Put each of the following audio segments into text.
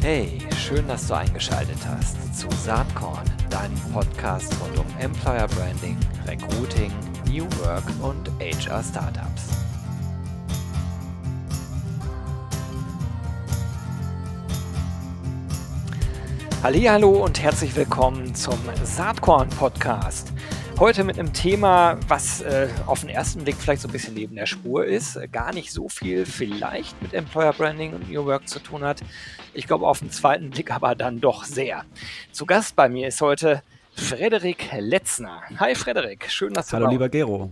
Hey, schön, dass du eingeschaltet hast zu Saatkorn, deinem Podcast rund um Employer Branding, Recruiting, New Work und HR Startups. Hallo und herzlich willkommen zum Saatkorn Podcast. Heute mit einem Thema, was äh, auf den ersten Blick vielleicht so ein bisschen neben der Spur ist, äh, gar nicht so viel vielleicht mit Employer Branding und New Work zu tun hat. Ich glaube auf den zweiten Blick aber dann doch sehr. Zu Gast bei mir ist heute Frederik Letzner. Hi Frederik, schön, dass du Hallo lieber Gero,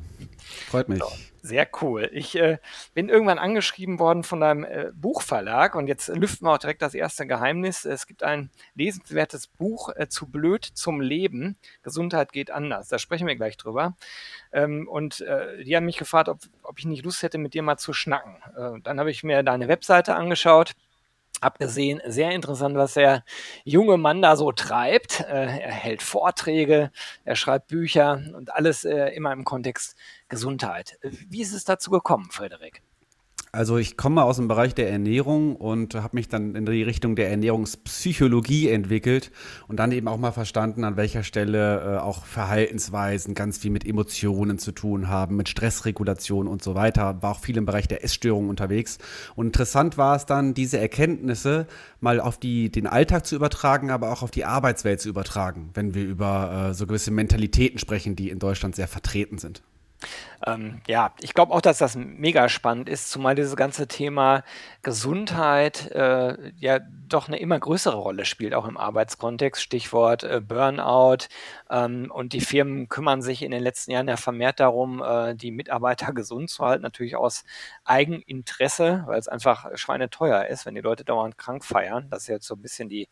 freut mich. So. Sehr cool. Ich äh, bin irgendwann angeschrieben worden von deinem äh, Buchverlag und jetzt lüften wir auch direkt das erste Geheimnis. Es gibt ein lesenswertes Buch äh, zu blöd zum Leben. Gesundheit geht anders. Da sprechen wir gleich drüber. Ähm, und äh, die haben mich gefragt, ob, ob ich nicht Lust hätte, mit dir mal zu schnacken. Äh, dann habe ich mir deine Webseite angeschaut hab gesehen, sehr interessant, was der junge Mann da so treibt. Äh, er hält Vorträge, er schreibt Bücher und alles äh, immer im Kontext Gesundheit. Wie ist es dazu gekommen, Frederik? Also ich komme aus dem Bereich der Ernährung und habe mich dann in die Richtung der Ernährungspsychologie entwickelt und dann eben auch mal verstanden, an welcher Stelle äh, auch Verhaltensweisen ganz viel mit Emotionen zu tun haben, mit Stressregulation und so weiter. War auch viel im Bereich der Essstörung unterwegs. Und interessant war es dann, diese Erkenntnisse mal auf die, den Alltag zu übertragen, aber auch auf die Arbeitswelt zu übertragen, wenn wir über äh, so gewisse Mentalitäten sprechen, die in Deutschland sehr vertreten sind. Ähm, ja, ich glaube auch, dass das mega spannend ist, zumal dieses ganze Thema Gesundheit äh, ja doch eine immer größere Rolle spielt, auch im Arbeitskontext. Stichwort äh, Burnout. Ähm, und die Firmen kümmern sich in den letzten Jahren ja vermehrt darum, äh, die Mitarbeiter gesund zu halten, natürlich aus Eigeninteresse, weil es einfach schweineteuer ist, wenn die Leute dauernd krank feiern. Das ist jetzt so ein bisschen die,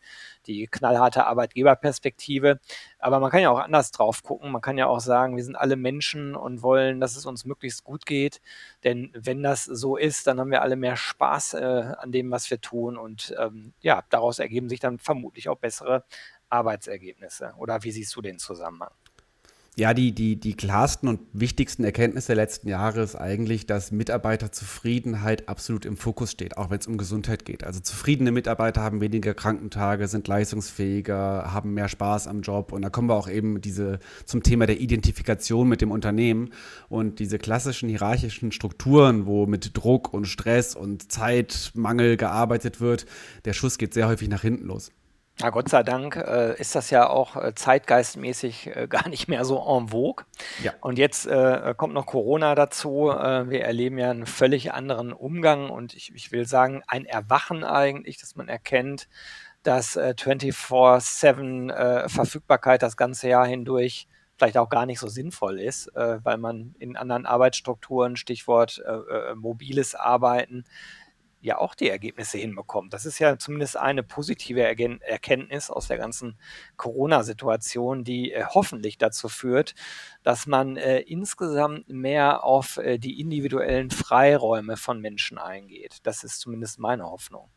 die knallharte Arbeitgeberperspektive. Aber man kann ja auch anders drauf gucken. Man kann ja auch sagen, wir sind alle Menschen und wollen, dass es uns möglichst gut geht. Denn wenn das so ist, dann haben wir alle mehr Spaß äh, an dem, was wir tun. Und ähm, ja, daraus ergeben sich dann vermutlich auch bessere Arbeitsergebnisse. Oder wie siehst du den Zusammenhang? Ja, die, die, die klarsten und wichtigsten Erkenntnisse der letzten Jahre ist eigentlich, dass Mitarbeiterzufriedenheit absolut im Fokus steht, auch wenn es um Gesundheit geht. Also zufriedene Mitarbeiter haben weniger Krankentage, sind leistungsfähiger, haben mehr Spaß am Job. Und da kommen wir auch eben diese, zum Thema der Identifikation mit dem Unternehmen und diese klassischen hierarchischen Strukturen, wo mit Druck und Stress und Zeitmangel gearbeitet wird, der Schuss geht sehr häufig nach hinten los. Ja, Gott sei Dank äh, ist das ja auch äh, zeitgeistmäßig äh, gar nicht mehr so en vogue. Ja. Und jetzt äh, kommt noch Corona dazu. Äh, wir erleben ja einen völlig anderen Umgang und ich, ich will sagen, ein Erwachen eigentlich, dass man erkennt, dass 24-7 äh, Verfügbarkeit das ganze Jahr hindurch vielleicht auch gar nicht so sinnvoll ist, weil man in anderen Arbeitsstrukturen, Stichwort mobiles Arbeiten, ja auch die Ergebnisse hinbekommt. Das ist ja zumindest eine positive Erkenntnis aus der ganzen Corona-Situation, die äh, hoffentlich dazu führt, dass man äh, insgesamt mehr auf äh, die individuellen Freiräume von Menschen eingeht. Das ist zumindest meine Hoffnung.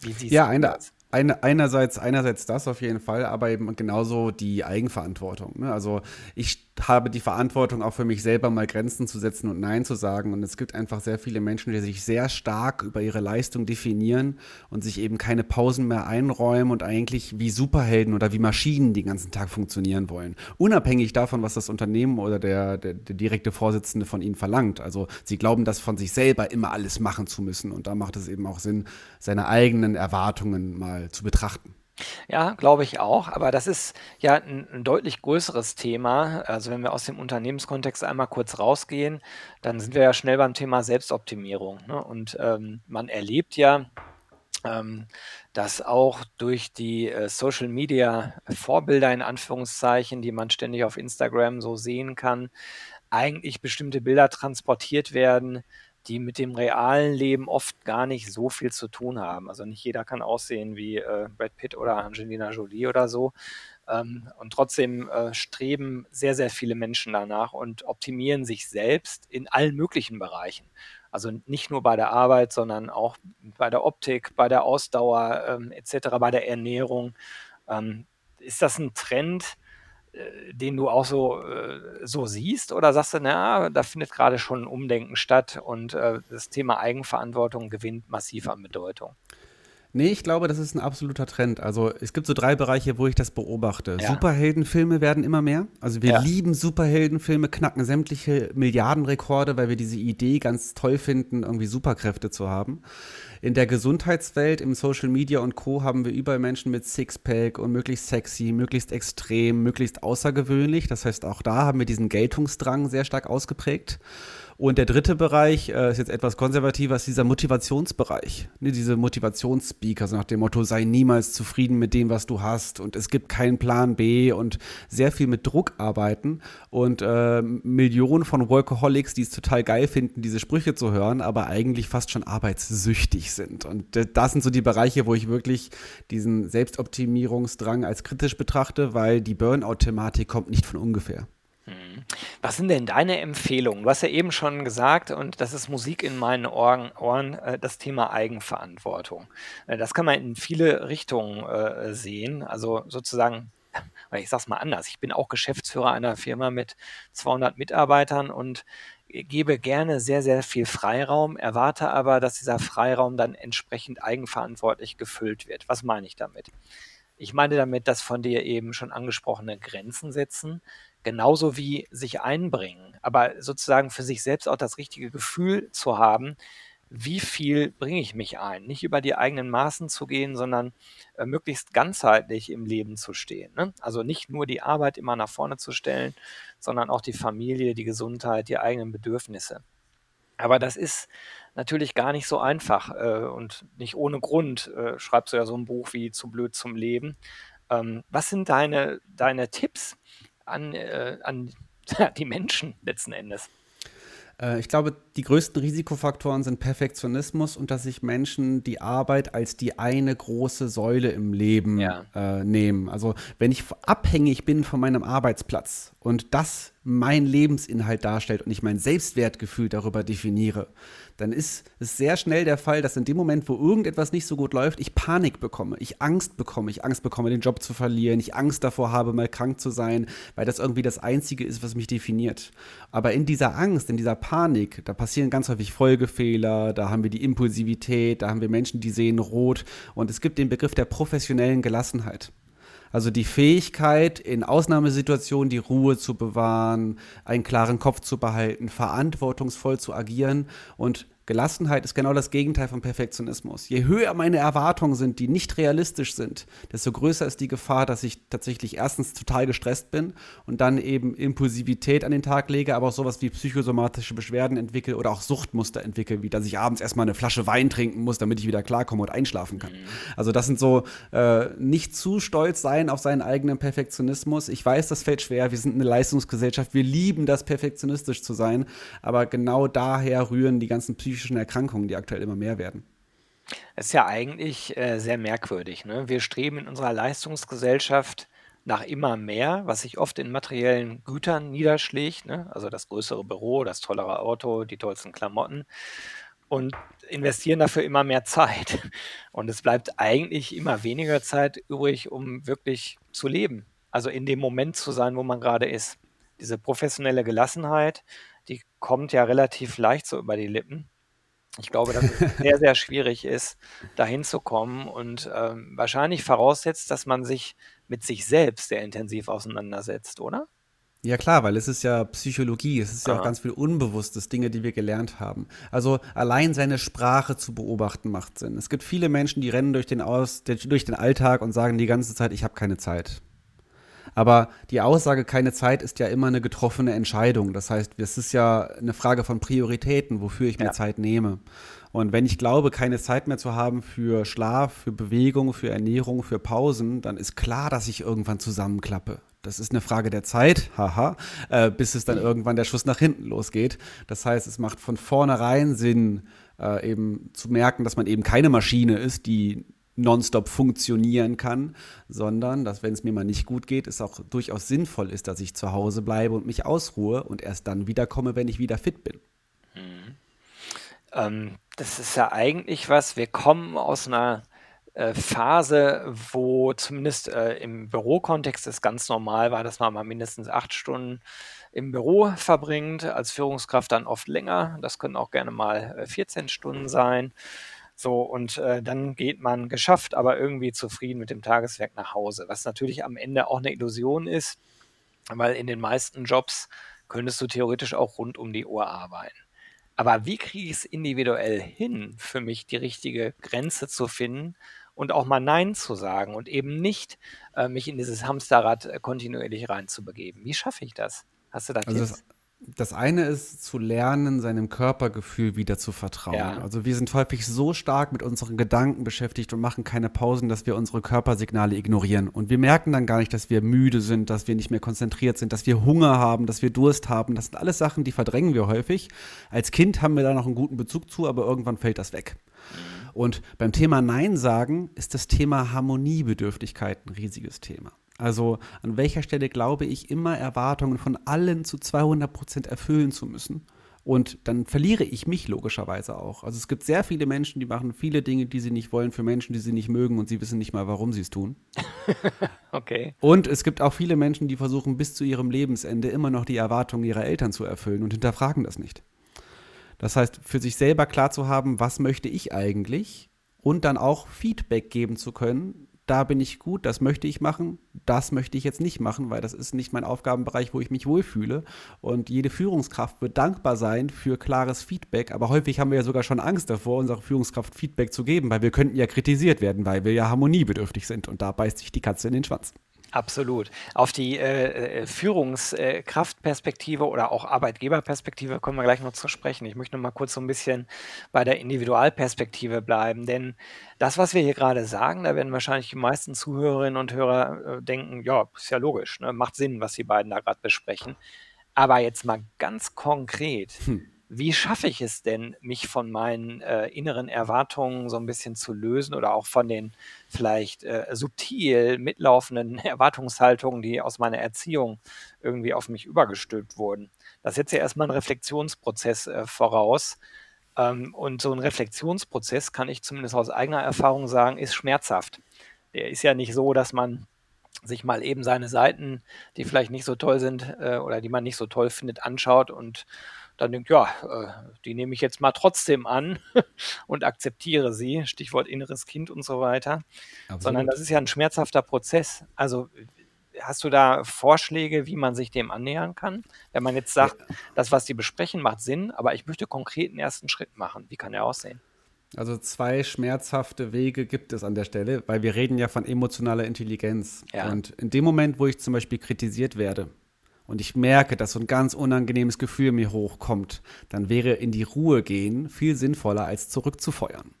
Wie siehst ja, du das? Eine, einerseits, einerseits das auf jeden Fall, aber eben genauso die Eigenverantwortung. Ne? Also ich habe die Verantwortung auch für mich selber mal Grenzen zu setzen und Nein zu sagen. Und es gibt einfach sehr viele Menschen, die sich sehr stark über ihre Leistung definieren und sich eben keine Pausen mehr einräumen und eigentlich wie Superhelden oder wie Maschinen den ganzen Tag funktionieren wollen. Unabhängig davon, was das Unternehmen oder der, der, der direkte Vorsitzende von ihnen verlangt. Also sie glauben, das von sich selber immer alles machen zu müssen. Und da macht es eben auch Sinn, seine eigenen Erwartungen mal zu betrachten. Ja, glaube ich auch. Aber das ist ja ein, ein, deutlich größeres Thema. Also wenn wir aus dem Unternehmenskontext einmal kurz rausgehen, dann sind wir ja schnell beim Thema Selbstoptimierung. Ne? Und ähm, man erlebt ja, ähm, dass auch durch die äh, Social Media Vorbilder in Anführungszeichen, die man ständig auf Instagram so sehen kann, eigentlich bestimmte Bilder transportiert werden, die mit dem realen Leben oft gar nicht so viel zu tun haben. Also nicht jeder kann aussehen wie äh, Brad Pitt oder Angelina Jolie oder so. Ähm, und trotzdem äh, streben sehr, sehr viele Menschen danach und optimieren sich selbst in allen möglichen Bereichen. Also nicht nur bei der Arbeit, sondern auch bei der Optik, bei der Ausdauer ähm, etc., bei der Ernährung. Ähm, ist das ein Trend, den du auch so, äh, so siehst? Oder sagst du, na, da findet gerade schon ein Umdenken statt und äh, das Thema Eigenverantwortung gewinnt massiv an Bedeutung? Nee, ich glaube, das ist ein absoluter Trend. Also es gibt so drei Bereiche, wo ich das beobachte. Ja. Superheldenfilme werden immer mehr. Also wir ja. lieben Superheldenfilme, knacken sämtliche Milliardenrekorde, weil wir diese Idee ganz toll finden, irgendwie Superkräfte zu haben. In der Gesundheitswelt, im Social Media und Co. haben wir überall Menschen mit Sixpack und möglichst sexy, möglichst extrem, möglichst außergewöhnlich. Das heißt, auch da haben wir diesen Geltungsdrang sehr stark ausgeprägt. Und der dritte Bereich äh, ist jetzt etwas konservativer, ist dieser Motivationsbereich. Ne, diese Motivationsspeaker, so nach dem Motto, sei niemals zufrieden mit dem, was du hast und es gibt keinen Plan B und sehr viel mit Druck arbeiten und äh, Millionen von Workaholics, die es total geil finden, diese Sprüche zu hören, aber eigentlich fast schon arbeitssüchtig sind. Und das sind so die Bereiche, wo ich wirklich diesen Selbstoptimierungsdrang als kritisch betrachte, weil die Burnout-Thematik kommt nicht von ungefähr. Mhm. Was sind denn deine Empfehlungen? Du hast ja eben schon gesagt, und das ist Musik in meinen Ohren, Ohren äh, das Thema Eigenverantwortung. Äh, das kann man in viele Richtungen äh, sehen. Also sozusagen, ich sage es mal anders, ich bin auch Geschäftsführer einer Firma mit 200 Mitarbeitern und gebe gerne sehr, sehr viel Freiraum, erwarte aber, dass dieser Freiraum dann entsprechend eigenverantwortlich gefüllt wird. Was meine ich damit? Ich meine damit das von dir eben schon angesprochene Grenzen setzen, genauso wie sich einbringen, aber sozusagen für sich selbst auch das richtige Gefühl zu haben, wie viel bringe ich mich ein? Nicht über die eigenen Maßen zu gehen, sondern äh, möglichst ganzheitlich im Leben zu stehen. Ne? Also nicht nur die Arbeit immer nach vorne zu stellen, sondern auch die Familie, die Gesundheit, die eigenen Bedürfnisse. Aber das ist natürlich gar nicht so einfach äh, und nicht ohne Grund äh, schreibst du ja so ein Buch wie Zu blöd zum Leben. Ähm, was sind deine, deine Tipps an, äh, an die Menschen letzten Endes? Äh, ich glaube, die größten Risikofaktoren sind Perfektionismus und dass sich Menschen die Arbeit als die eine große Säule im Leben ja. äh, nehmen. Also wenn ich abhängig bin von meinem Arbeitsplatz und das mein Lebensinhalt darstellt und ich mein Selbstwertgefühl darüber definiere, dann ist es sehr schnell der Fall, dass in dem Moment, wo irgendetwas nicht so gut läuft, ich Panik bekomme, ich Angst bekomme, ich Angst bekomme, den Job zu verlieren, ich Angst davor habe, mal krank zu sein, weil das irgendwie das Einzige ist, was mich definiert. Aber in dieser Angst, in dieser Panik, da passieren ganz häufig Folgefehler, da haben wir die Impulsivität, da haben wir Menschen, die sehen rot und es gibt den Begriff der professionellen Gelassenheit. Also die Fähigkeit, in Ausnahmesituationen die Ruhe zu bewahren, einen klaren Kopf zu behalten, verantwortungsvoll zu agieren und Gelassenheit ist genau das Gegenteil von Perfektionismus. Je höher meine Erwartungen sind, die nicht realistisch sind, desto größer ist die Gefahr, dass ich tatsächlich erstens total gestresst bin und dann eben Impulsivität an den Tag lege, aber auch sowas wie psychosomatische Beschwerden entwickle oder auch Suchtmuster entwickle, wie dass ich abends erstmal eine Flasche Wein trinken muss, damit ich wieder klarkomme und einschlafen kann. Mhm. Also das sind so äh, nicht zu stolz sein auf seinen eigenen Perfektionismus. Ich weiß, das fällt schwer. Wir sind eine Leistungsgesellschaft. Wir lieben das, perfektionistisch zu sein. Aber genau daher rühren die ganzen psychischen psychischen Erkrankungen, die aktuell immer mehr werden. Das ist ja eigentlich äh, sehr merkwürdig. Ne? Wir streben in unserer Leistungsgesellschaft nach immer mehr, was sich oft in materiellen Gütern niederschlägt. Ne? Also das größere Büro, das tollere Auto, die tollsten Klamotten. Und investieren dafür immer mehr Zeit. Und es bleibt eigentlich immer weniger Zeit übrig, um wirklich zu leben. Also in dem Moment zu sein, wo man gerade ist. Diese professionelle Gelassenheit, die kommt ja relativ leicht so über die Lippen. Ich glaube, dass es sehr, sehr schwierig ist, dahin zu kommen und ähm, wahrscheinlich voraussetzt, dass man sich mit sich selbst sehr intensiv auseinandersetzt, oder? Ja klar, weil es ist ja Psychologie, es ist ja ah. auch ganz viel Unbewusstes, Dinge, die wir gelernt haben. Also allein seine Sprache zu beobachten macht Sinn. Es gibt viele Menschen, die rennen durch den, Aus, durch den Alltag und sagen die ganze Zeit, ich habe keine Zeit. Aber die Aussage keine Zeit ist ja immer eine getroffene Entscheidung. Das heißt, es ist ja eine Frage von Prioritäten, wofür ich mir ja. Zeit nehme. Und wenn ich glaube, keine Zeit mehr zu haben für Schlaf, für Bewegung, für Ernährung, für Pausen, dann ist klar, dass ich irgendwann zusammenklappe. Das ist eine Frage der Zeit, haha, äh, bis es dann irgendwann der Schuss nach hinten losgeht. Das heißt, es macht von vornherein Sinn, äh, eben zu merken, dass man eben keine Maschine ist, die nonstop funktionieren kann, sondern dass, wenn es mir mal nicht gut geht, es auch durchaus sinnvoll ist, dass ich zu Hause bleibe und mich ausruhe und erst dann wiederkomme, wenn ich wieder fit bin. Mhm. Ähm, das ist ja eigentlich was, wir kommen aus einer äh, Phase, wo zumindest äh, im Bürokontext es ganz normal war, dass man mal mindestens acht Stunden im Büro verbringt, als Führungskraft dann oft länger. Das können auch gerne mal äh, 14 Stunden sein. So, und äh, dann geht man geschafft, aber irgendwie zufrieden mit dem Tageswerk nach Hause, was natürlich am Ende auch eine Illusion ist, weil in den meisten Jobs könntest du theoretisch auch rund um die Uhr arbeiten. Aber wie kriege ich es individuell hin, für mich die richtige Grenze zu finden und auch mal Nein zu sagen und eben nicht äh, mich in dieses Hamsterrad äh, kontinuierlich reinzubegeben? Wie schaffe ich das? Hast du da also Tipps? Das das eine ist zu lernen, seinem Körpergefühl wieder zu vertrauen. Ja. Also wir sind häufig so stark mit unseren Gedanken beschäftigt und machen keine Pausen, dass wir unsere Körpersignale ignorieren. Und wir merken dann gar nicht, dass wir müde sind, dass wir nicht mehr konzentriert sind, dass wir Hunger haben, dass wir Durst haben. Das sind alles Sachen, die verdrängen wir häufig. Als Kind haben wir da noch einen guten Bezug zu, aber irgendwann fällt das weg. Und beim Thema Nein sagen ist das Thema Harmoniebedürftigkeit ein riesiges Thema. Also an welcher Stelle glaube ich immer Erwartungen von allen zu 200 Prozent erfüllen zu müssen. Und dann verliere ich mich logischerweise auch. Also es gibt sehr viele Menschen, die machen viele Dinge, die sie nicht wollen, für Menschen, die sie nicht mögen und sie wissen nicht mal, warum sie es tun. okay. Und es gibt auch viele Menschen, die versuchen bis zu ihrem Lebensende immer noch die Erwartungen ihrer Eltern zu erfüllen und hinterfragen das nicht. Das heißt, für sich selber klar zu haben, was möchte ich eigentlich und dann auch Feedback geben zu können, da bin ich gut, das möchte ich machen, das möchte ich jetzt nicht machen, weil das ist nicht mein Aufgabenbereich, wo ich mich wohlfühle. Und jede Führungskraft wird dankbar sein für klares Feedback, aber häufig haben wir ja sogar schon Angst davor, unserer Führungskraft Feedback zu geben, weil wir könnten ja kritisiert werden, weil wir ja harmoniebedürftig sind und da beißt sich die Katze in den Schwanz. Absolut. Auf die äh, äh Führungskraftperspektive oder auch Arbeitgeberperspektive kommen wir gleich noch zu sprechen. Ich möchte noch mal kurz so ein bisschen bei der Individualperspektive bleiben, denn das, was wir hier gerade sagen, da werden wahrscheinlich die meisten Zuhörerinnen und Hörer äh, denken, ja, ist ja logisch, ne? macht Sinn, was die beiden da gerade besprechen. Aber jetzt mal ganz konkret. Hm wie schaffe ich es denn, mich von meinen äh, inneren Erwartungen so ein bisschen zu lösen oder auch von den vielleicht äh, subtil mitlaufenden Erwartungshaltungen, die aus meiner Erziehung irgendwie auf mich übergestülpt wurden? Das setzt ja erstmal einen Reflexionsprozess äh, voraus. Ähm, und so ein Reflexionsprozess, kann ich zumindest aus eigener Erfahrung sagen, ist schmerzhaft. Der ist ja nicht so, dass man sich mal eben seine Seiten, die vielleicht nicht so toll sind äh, oder die man nicht so toll findet, anschaut und dann denkt, ja, äh, die nehme ich jetzt mal trotzdem an und akzeptiere sie, Stichwort inneres Kind und so weiter, Absolut. sondern das ist ja ein schmerzhafter Prozess. Also hast du da Vorschläge, wie man sich dem annähern kann? Wenn man jetzt sagt, ja. das, was die besprechen, macht Sinn, aber ich möchte konkret einen ersten Schritt machen. Wie kann der aussehen? Also zwei schmerzhafte Wege gibt es an der Stelle, weil wir reden ja von emotionaler Intelligenz. Ja. Und in dem Moment, wo ich zum Beispiel kritisiert werde, und ich merke, dass so ein ganz unangenehmes Gefühl mir hochkommt, dann wäre in die Ruhe gehen viel sinnvoller als zurückzufeuern.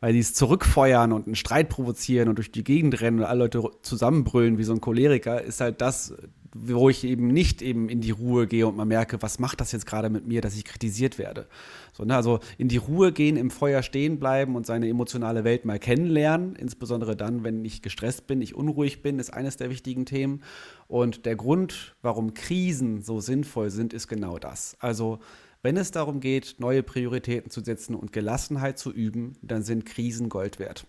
Weil dieses Zurückfeuern und einen Streit provozieren und durch die Gegend rennen und alle Leute zusammenbrüllen wie so ein Choleriker ist halt das, wo ich eben nicht eben in die Ruhe gehe und mal merke, was macht das jetzt gerade mit mir, dass ich kritisiert werde. So, ne, also in die Ruhe gehen, im Feuer stehen bleiben und seine emotionale Welt mal kennenlernen, insbesondere dann, wenn ich gestresst bin, ich unruhig bin, ist eines der wichtigen Themen. Und der Grund, warum Krisen so sinnvoll sind, ist genau das. Also wenn es darum geht, neue Prioritäten zu setzen und Gelassenheit zu üben, dann sind Krisen Gold wert.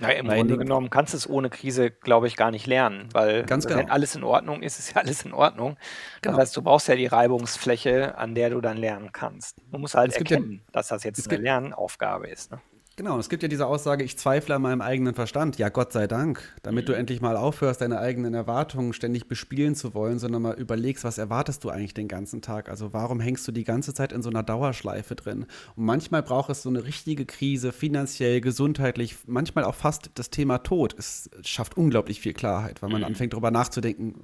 Ja, im Weil Grunde genommen kannst du es ohne Krise, glaube ich, gar nicht lernen, weil genau. wenn alles in Ordnung ist, ist ja alles in Ordnung. Genau. Das heißt, du brauchst ja die Reibungsfläche, an der du dann lernen kannst. Du musst halt erkennen, ja, dass das jetzt eine Lernaufgabe ist. Ne? Genau, es gibt ja diese Aussage, ich zweifle an meinem eigenen Verstand. Ja, Gott sei Dank, damit mhm. du endlich mal aufhörst, deine eigenen Erwartungen ständig bespielen zu wollen, sondern mal überlegst, was erwartest du eigentlich den ganzen Tag? Also warum hängst du die ganze Zeit in so einer Dauerschleife drin? Und manchmal braucht es so eine richtige Krise, finanziell, gesundheitlich, manchmal auch fast das Thema Tod. Es schafft unglaublich viel Klarheit, weil man mhm. anfängt darüber nachzudenken,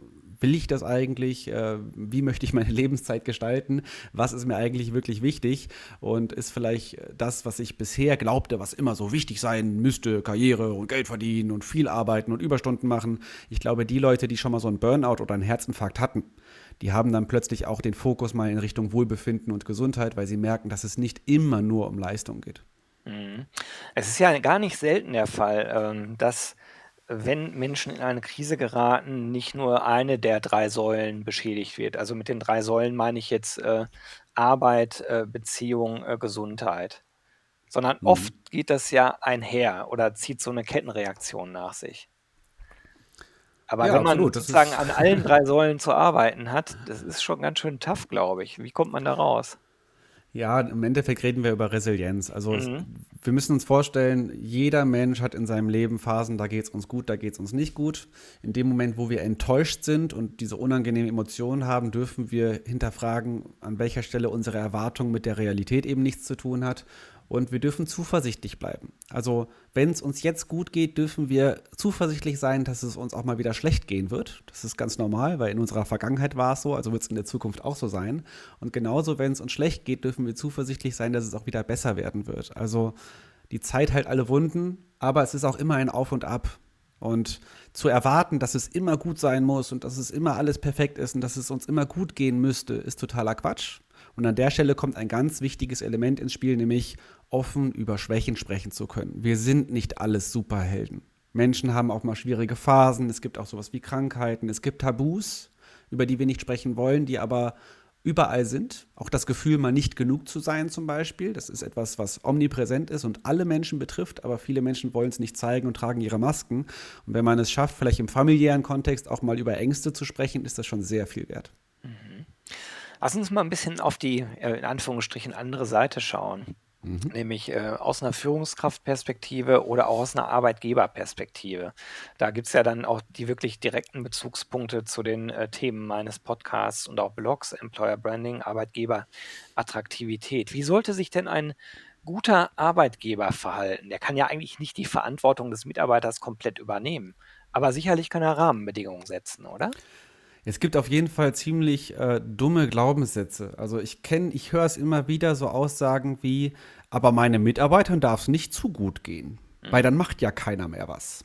will ich das eigentlich? Äh, wie möchte ich meine Lebenszeit gestalten? Was ist mir eigentlich wirklich wichtig? Und ist vielleicht das, was ich bisher glaubte, was immer so wichtig sein müsste, Karriere und Geld verdienen und viel arbeiten und Überstunden machen. Ich glaube, die Leute, die schon mal so einen Burnout oder einen Herzinfarkt hatten, die haben dann plötzlich auch den Fokus mal in Richtung Wohlbefinden und Gesundheit, weil sie merken, dass es nicht immer nur um Leistung geht. Mhm. Es ist ja gar nicht selten der Fall, ähm, dass wenn Menschen in eine Krise geraten, nicht nur eine der drei Säulen beschädigt wird. Also mit den drei Säulen meine ich jetzt äh, Arbeit, äh, Beziehung, äh, Gesundheit. Sondern mhm. oft geht das ja einher oder zieht so eine Kettenreaktion nach sich. Aber ja, wenn man absolut. sozusagen an allen drei Säulen zu arbeiten hat, das ist schon ganz schön tough, glaube ich. Wie kommt man da raus? Ja, im Endeffekt reden wir über Resilienz. Also mhm. es, wir müssen uns vorstellen, jeder Mensch hat in seinem Leben Phasen, da geht es uns gut, da geht es uns nicht gut. In dem Moment, wo wir enttäuscht sind und diese unangenehmen Emotionen haben, dürfen wir hinterfragen, an welcher Stelle unsere Erwartung mit der Realität eben nichts zu tun hat und wir dürfen zuversichtlich bleiben. Also, wenn es uns jetzt gut geht, dürfen wir zuversichtlich sein, dass es uns auch mal wieder schlecht gehen wird. Das ist ganz normal, weil in unserer Vergangenheit war es so, also wird es in der Zukunft auch so sein. Und genauso, wenn es uns schlecht geht, dürfen wir zuversichtlich sein, dass es auch wieder besser werden wird. Also, die Zeit heilt alle Wunden, aber es ist auch immer ein Auf und Ab. Und zu erwarten, dass es immer gut sein muss und dass es immer alles perfekt ist und dass es uns immer gut gehen müsste, ist totaler Quatsch. Und an der Stelle kommt ein ganz wichtiges Element ins Spiel, nämlich offen über Schwächen sprechen zu können. Wir sind nicht alles Superhelden. Menschen haben auch mal schwierige Phasen, es gibt auch sowas wie Krankheiten, es gibt Tabus, über die wir nicht sprechen wollen, die aber überall sind. Auch das Gefühl, mal nicht genug zu sein zum Beispiel, das ist etwas, was omnipräsent ist und alle Menschen betrifft, aber viele Menschen wollen es nicht zeigen und tragen ihre Masken. Und wenn man es schafft, vielleicht im familiären Kontext auch mal über Ängste zu sprechen, ist das schon sehr viel wert. Mhm. Lass uns mal ein bisschen auf die, äh, in Anführungsstrichen, andere Seite schauen. Mhm. Nämlich äh, aus einer Führungskraftperspektive oder auch aus einer Arbeitgeberperspektive. Da gibt es ja dann auch die wirklich direkten Bezugspunkte zu den äh, Themen meines Podcasts und auch Blogs, Employer Branding, Arbeitgeberattraktivität. Wie sollte sich denn ein guter Arbeitgeber verhalten? Der kann ja eigentlich nicht die Verantwortung des Mitarbeiters komplett übernehmen. Aber sicherlich kann er Rahmenbedingungen setzen, oder? Es gibt auf jeden Fall ziemlich äh, dumme Glaubenssätze. Also ich kenne, ich höre es immer wieder so Aussagen wie, aber meine Mitarbeitern darf es nicht zu gut gehen, mhm. weil dann macht ja keiner mehr was.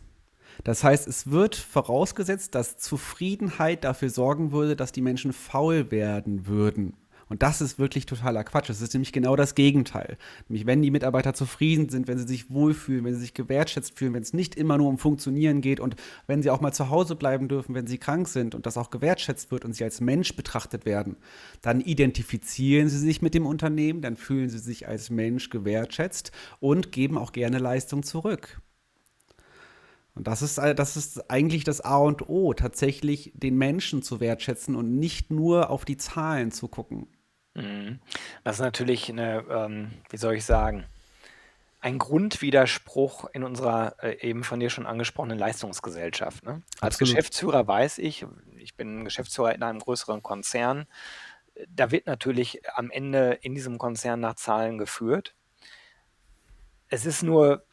Das heißt, es wird vorausgesetzt, dass Zufriedenheit dafür sorgen würde, dass die Menschen faul werden würden. Und das ist wirklich totaler Quatsch. Es ist nämlich genau das Gegenteil. Nämlich, wenn die Mitarbeiter zufrieden sind, wenn sie sich wohlfühlen, wenn sie sich gewertschätzt fühlen, wenn es nicht immer nur um Funktionieren geht und wenn sie auch mal zu Hause bleiben dürfen, wenn sie krank sind und das auch gewertschätzt wird und sie als Mensch betrachtet werden, dann identifizieren sie sich mit dem Unternehmen, dann fühlen sie sich als Mensch gewertschätzt und geben auch gerne Leistung zurück. Und das ist, das ist eigentlich das A und O, tatsächlich den Menschen zu wertschätzen und nicht nur auf die Zahlen zu gucken. Mhm. Das ist natürlich eine, ähm, wie soll ich sagen, ein Grundwiderspruch in unserer äh, eben von dir schon angesprochenen Leistungsgesellschaft. Ne? Als Absolut. Geschäftsführer weiß ich, ich bin Geschäftsführer in einem größeren Konzern, da wird natürlich am Ende in diesem Konzern nach Zahlen geführt. Es ist nur,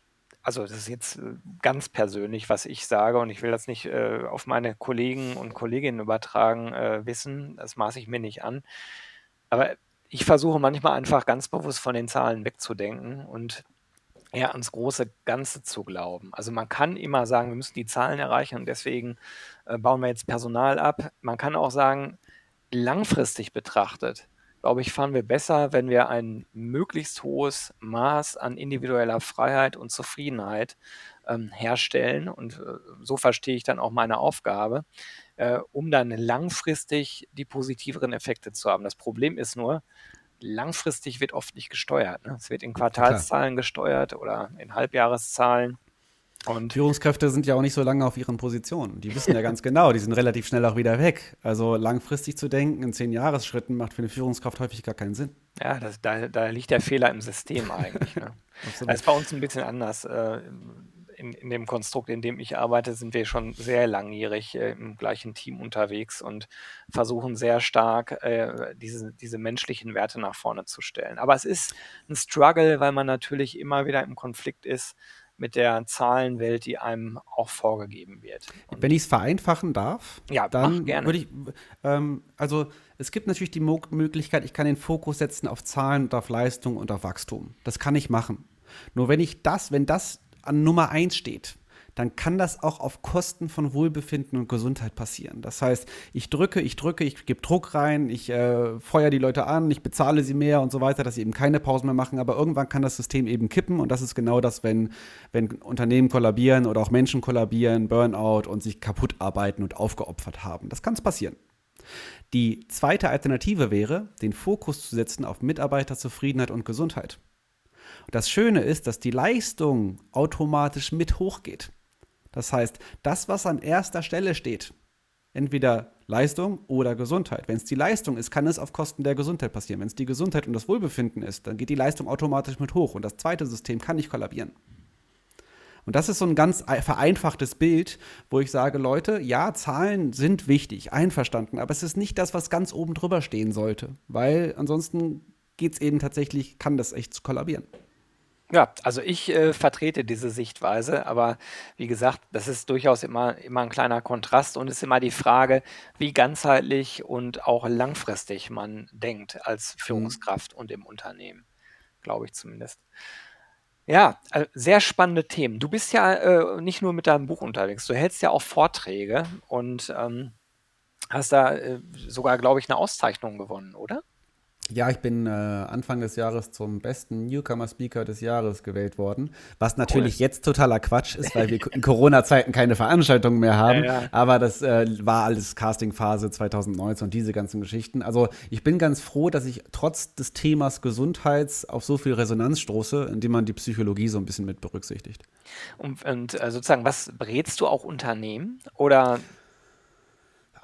also das ist jetzt äh, ganz persönlich, was ich sage, und ich will das nicht äh, auf meine Kollegen und Kolleginnen übertragen äh, wissen, das maße ich mir nicht an. Aber ich versuche manchmal einfach ganz bewusst von den Zahlen wegzudenken und eher ans große Ganze zu glauben. Also man kann immer sagen, wir müssen die Zahlen erreichen und deswegen äh, bauen wir jetzt Personal ab. Man kann auch sagen, langfristig betrachtet, glaube ich, fahren wir besser, wenn wir ein möglichst hohes Maß an individueller Freiheit und Zufriedenheit ähm, herstellen. Und äh, so verstehe ich dann auch meine Aufgabe äh, um dann langfristig die positiveren Effekte zu haben. Das Problem ist nur, langfristig wird oft nicht gesteuert. Ne? Es wird in Quartalszahlen Klar. gesteuert oder in Halbjahreszahlen. Und Führungskräfte sind ja auch nicht so lange auf ihren Positionen. Die wissen ja ganz genau, die sind relativ schnell auch wieder weg. Also langfristig zu denken in zehn Jahresschritten macht für eine Führungskraft häufig gar keinen Sinn. Ja, das, da, da, liegt der Fehler im System eigentlich. Ne? das ist bei uns ein bisschen anders. In, in dem Konstrukt, in dem ich arbeite, sind wir schon sehr langjährig äh, im gleichen Team unterwegs und versuchen sehr stark, äh, diese, diese menschlichen Werte nach vorne zu stellen. Aber es ist ein Struggle, weil man natürlich immer wieder im Konflikt ist mit der Zahlenwelt, die einem auch vorgegeben wird. Und Wenn ich es vereinfachen darf, ja, dann würde ich, ähm, also es gibt natürlich die Mo Möglichkeit, ich kann den Fokus setzen auf Zahlen und auf Leistung und auf Wachstum. Das kann ich machen. Nur wenn ich das, wenn das an Nummer eins steht, dann kann das auch auf Kosten von Wohlbefinden und Gesundheit passieren. Das heißt, ich drücke, ich drücke, ich gebe Druck rein, ich äh, feuere die Leute an, ich bezahle sie mehr und so weiter, dass sie eben keine Pausen mehr machen, aber irgendwann kann das System eben kippen und das ist genau das, wenn, wenn Unternehmen kollabieren oder auch Menschen kollabieren, Burnout und sich kaputt arbeiten und aufgeopfert haben. Das kann es passieren. Die zweite Alternative wäre, den Fokus zu setzen auf Mitarbeiterzufriedenheit und Gesundheit. Das Schöne ist, dass die Leistung automatisch mit hochgeht. Das heißt, das, was an erster Stelle steht, entweder Leistung oder Gesundheit. Wenn es die Leistung ist, kann es auf Kosten der Gesundheit passieren. Wenn es die Gesundheit und das Wohlbefinden ist, dann geht die Leistung automatisch mit hoch und das zweite System kann nicht kollabieren. Und das ist so ein ganz vereinfachtes Bild, wo ich sage, Leute, ja, Zahlen sind wichtig, einverstanden, aber es ist nicht das, was ganz oben drüber stehen sollte, weil ansonsten geht es eben tatsächlich, kann das echt kollabieren. Ja, also ich äh, vertrete diese Sichtweise, aber wie gesagt, das ist durchaus immer, immer ein kleiner Kontrast und es ist immer die Frage, wie ganzheitlich und auch langfristig man denkt als mhm. Führungskraft und im Unternehmen, glaube ich zumindest. Ja, äh, sehr spannende Themen. Du bist ja äh, nicht nur mit deinem Buch unterwegs, du hältst ja auch Vorträge und ähm, hast da äh, sogar, glaube ich, eine Auszeichnung gewonnen, oder? Ja, ich bin äh, Anfang des Jahres zum besten Newcomer-Speaker des Jahres gewählt worden, was natürlich cool. jetzt totaler Quatsch ist, weil wir in Corona-Zeiten keine Veranstaltungen mehr haben. Ja, ja. Aber das äh, war alles Casting-Phase 2019 und diese ganzen Geschichten. Also ich bin ganz froh, dass ich trotz des Themas Gesundheits auf so viel Resonanz stoße, indem man die Psychologie so ein bisschen mit berücksichtigt. Und, und äh, sozusagen, was berätst du auch Unternehmen oder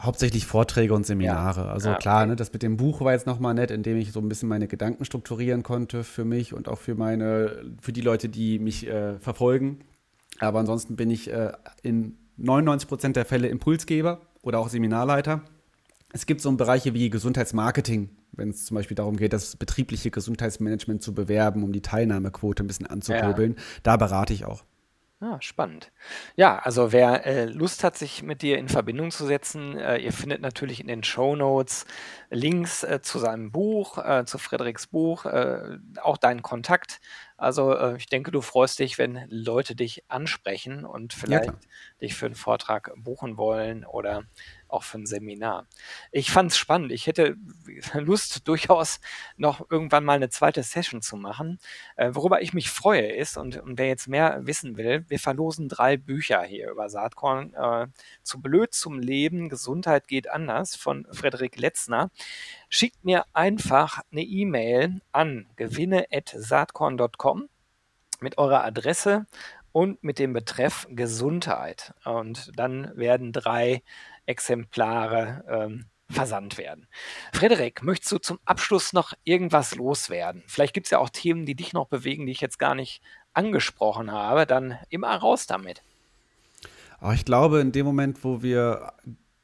Hauptsächlich Vorträge und Seminare. Ja. Also ja, klar, okay. ne, das mit dem Buch war jetzt nochmal nett, indem ich so ein bisschen meine Gedanken strukturieren konnte für mich und auch für meine, für die Leute, die mich äh, verfolgen. Aber ansonsten bin ich äh, in 99 Prozent der Fälle Impulsgeber oder auch Seminarleiter. Es gibt so Bereiche wie Gesundheitsmarketing, wenn es zum Beispiel darum geht, das betriebliche Gesundheitsmanagement zu bewerben, um die Teilnahmequote ein bisschen anzukurbeln. Ja. Da berate ich auch. Ah, spannend. Ja, also wer äh, Lust hat, sich mit dir in Verbindung zu setzen, äh, ihr findet natürlich in den Show Notes Links äh, zu seinem Buch, äh, zu Frederiks Buch, äh, auch deinen Kontakt. Also äh, ich denke, du freust dich, wenn Leute dich ansprechen und vielleicht ja, dich für einen Vortrag buchen wollen oder auch für ein Seminar. Ich fand es spannend. Ich hätte Lust, durchaus noch irgendwann mal eine zweite Session zu machen. Äh, worüber ich mich freue ist, und, und, wer jetzt mehr wissen will, wir verlosen drei Bücher hier über Saatkorn. Äh, zu blöd zum Leben, Gesundheit geht anders von Frederik Letzner. Schickt mir einfach eine E-Mail an gewinne.saatkorn.com mit eurer Adresse und mit dem Betreff Gesundheit. Und dann werden drei Exemplare ähm, versandt werden. Frederik, möchtest du zum Abschluss noch irgendwas loswerden? Vielleicht gibt es ja auch Themen, die dich noch bewegen, die ich jetzt gar nicht angesprochen habe. Dann immer raus damit. Aber ich glaube, in dem Moment, wo wir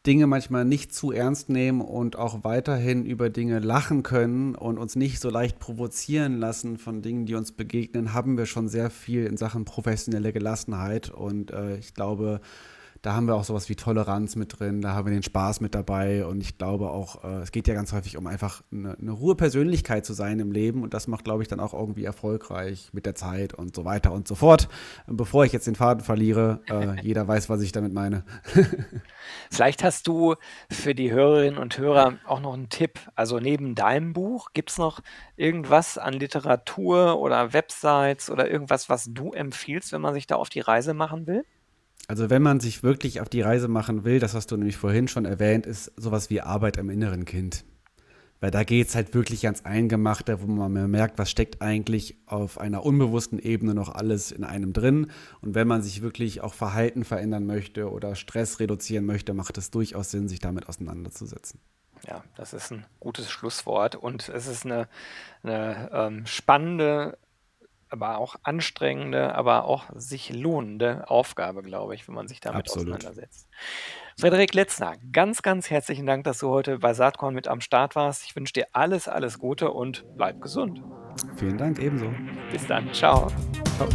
Dinge manchmal nicht zu ernst nehmen und auch weiterhin über Dinge lachen können und uns nicht so leicht provozieren lassen von Dingen, die uns begegnen, haben wir schon sehr viel in Sachen professionelle Gelassenheit. Und äh, ich glaube, da haben wir auch sowas wie Toleranz mit drin, da haben wir den Spaß mit dabei und ich glaube auch, äh, es geht ja ganz häufig um einfach eine, eine hohe Persönlichkeit zu sein im Leben und das macht, glaube ich, dann auch irgendwie erfolgreich mit der Zeit und so weiter und so fort. Bevor ich jetzt den Faden verliere, äh, jeder weiß, was ich damit meine. Vielleicht hast du für die Hörerinnen und Hörer auch noch einen Tipp. Also neben deinem Buch gibt es noch irgendwas an Literatur oder Websites oder irgendwas, was du empfiehlst, wenn man sich da auf die Reise machen will? Also wenn man sich wirklich auf die Reise machen will, das hast du nämlich vorhin schon erwähnt, ist sowas wie Arbeit am inneren Kind. Weil da geht es halt wirklich ans Eingemachte, wo man merkt, was steckt eigentlich auf einer unbewussten Ebene noch alles in einem drin. Und wenn man sich wirklich auch Verhalten verändern möchte oder Stress reduzieren möchte, macht es durchaus Sinn, sich damit auseinanderzusetzen. Ja, das ist ein gutes Schlusswort und es ist eine, eine ähm, spannende aber auch anstrengende, aber auch sich lohnende Aufgabe, glaube ich, wenn man sich damit Absolut. auseinandersetzt. Frederik Letzner, ganz, ganz herzlichen Dank, dass du heute bei Saatkorn mit am Start warst. Ich wünsche dir alles, alles Gute und bleib gesund. Vielen Dank, ebenso. Bis dann. Ciao. Ciao.